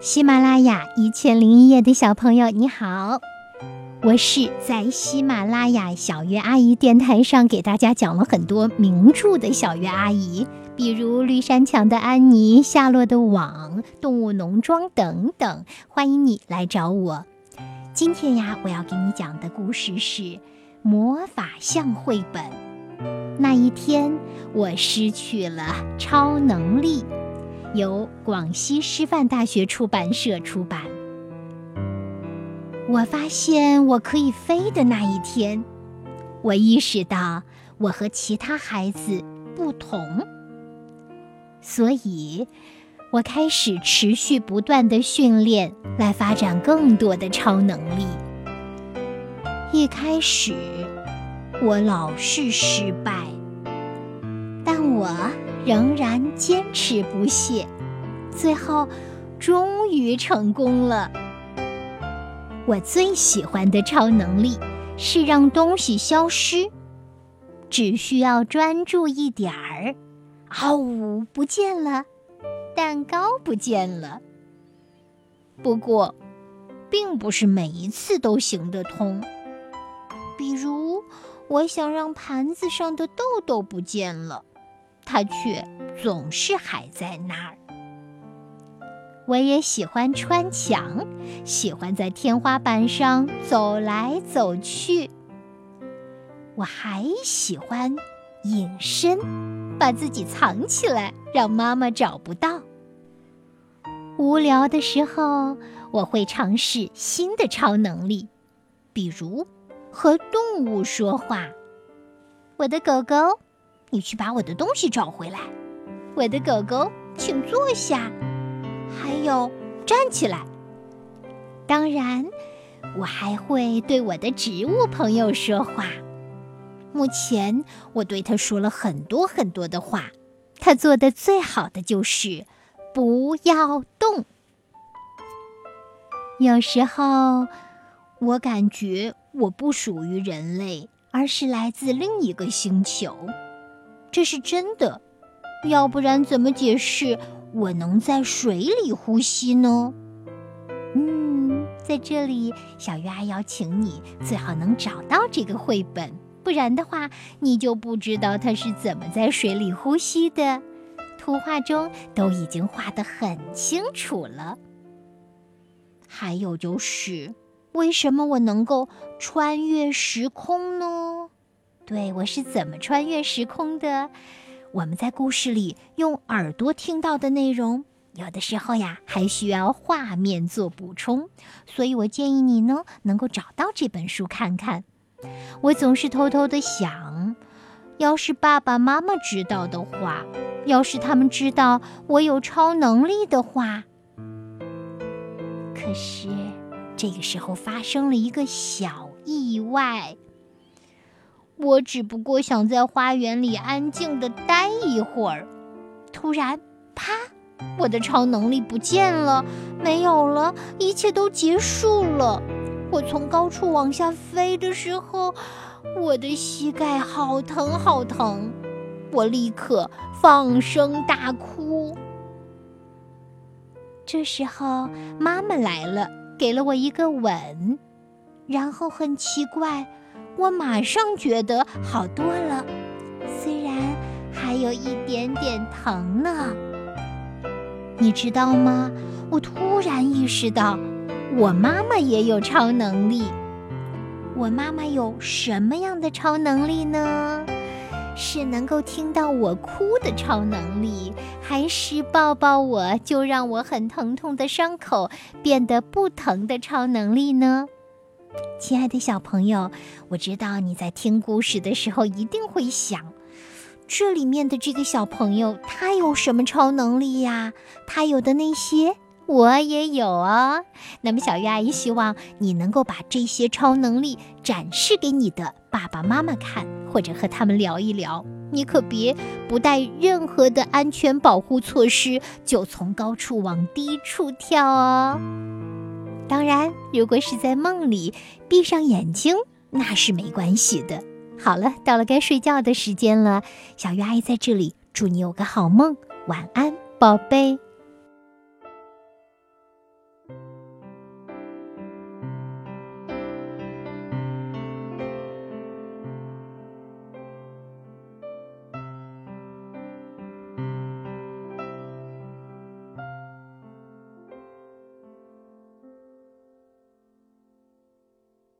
喜马拉雅一千零一夜的小朋友，你好，我是在喜马拉雅小月阿姨电台上给大家讲了很多名著的小月阿姨，比如《绿山墙的安妮》《夏洛的网》《动物农庄》等等。欢迎你来找我。今天呀，我要给你讲的故事是《魔法象绘本》。那一天，我失去了超能力。由广西师范大学出版社出版。我发现我可以飞的那一天，我意识到我和其他孩子不同，所以我开始持续不断的训练，来发展更多的超能力。一开始，我老是失败，但我。仍然坚持不懈，最后终于成功了。我最喜欢的超能力是让东西消失，只需要专注一点儿，哦，不见了，蛋糕不见了。不过，并不是每一次都行得通。比如，我想让盘子上的豆豆不见了。它却总是还在那儿。我也喜欢穿墙，喜欢在天花板上走来走去。我还喜欢隐身，把自己藏起来，让妈妈找不到。无聊的时候，我会尝试新的超能力，比如和动物说话。我的狗狗。你去把我的东西找回来，我的狗狗，请坐下。还有，站起来。当然，我还会对我的植物朋友说话。目前，我对他说了很多很多的话。他做的最好的就是不要动。有时候，我感觉我不属于人类，而是来自另一个星球。这是真的，要不然怎么解释我能在水里呼吸呢？嗯，在这里，小鱼儿邀请你最好能找到这个绘本，不然的话，你就不知道它是怎么在水里呼吸的。图画中都已经画得很清楚了。还有就是，为什么我能够穿越时空呢？对我是怎么穿越时空的？我们在故事里用耳朵听到的内容，有的时候呀还需要画面做补充，所以我建议你呢能够找到这本书看看。我总是偷偷的想，要是爸爸妈妈知道的话，要是他们知道我有超能力的话，可是这个时候发生了一个小意外。我只不过想在花园里安静的待一会儿，突然，啪！我的超能力不见了，没有了，一切都结束了。我从高处往下飞的时候，我的膝盖好疼好疼，我立刻放声大哭。这时候，妈妈来了，给了我一个吻，然后很奇怪。我马上觉得好多了，虽然还有一点点疼呢。你知道吗？我突然意识到，我妈妈也有超能力。我妈妈有什么样的超能力呢？是能够听到我哭的超能力，还是抱抱我就让我很疼痛的伤口变得不疼的超能力呢？亲爱的小朋友，我知道你在听故事的时候一定会想，这里面的这个小朋友他有什么超能力呀？他有的那些我也有哦。那么小鱼阿姨希望你能够把这些超能力展示给你的爸爸妈妈看，或者和他们聊一聊。你可别不带任何的安全保护措施就从高处往低处跳哦。当然，如果是在梦里闭上眼睛，那是没关系的。好了，到了该睡觉的时间了，小鱼阿姨在这里祝你有个好梦，晚安，宝贝。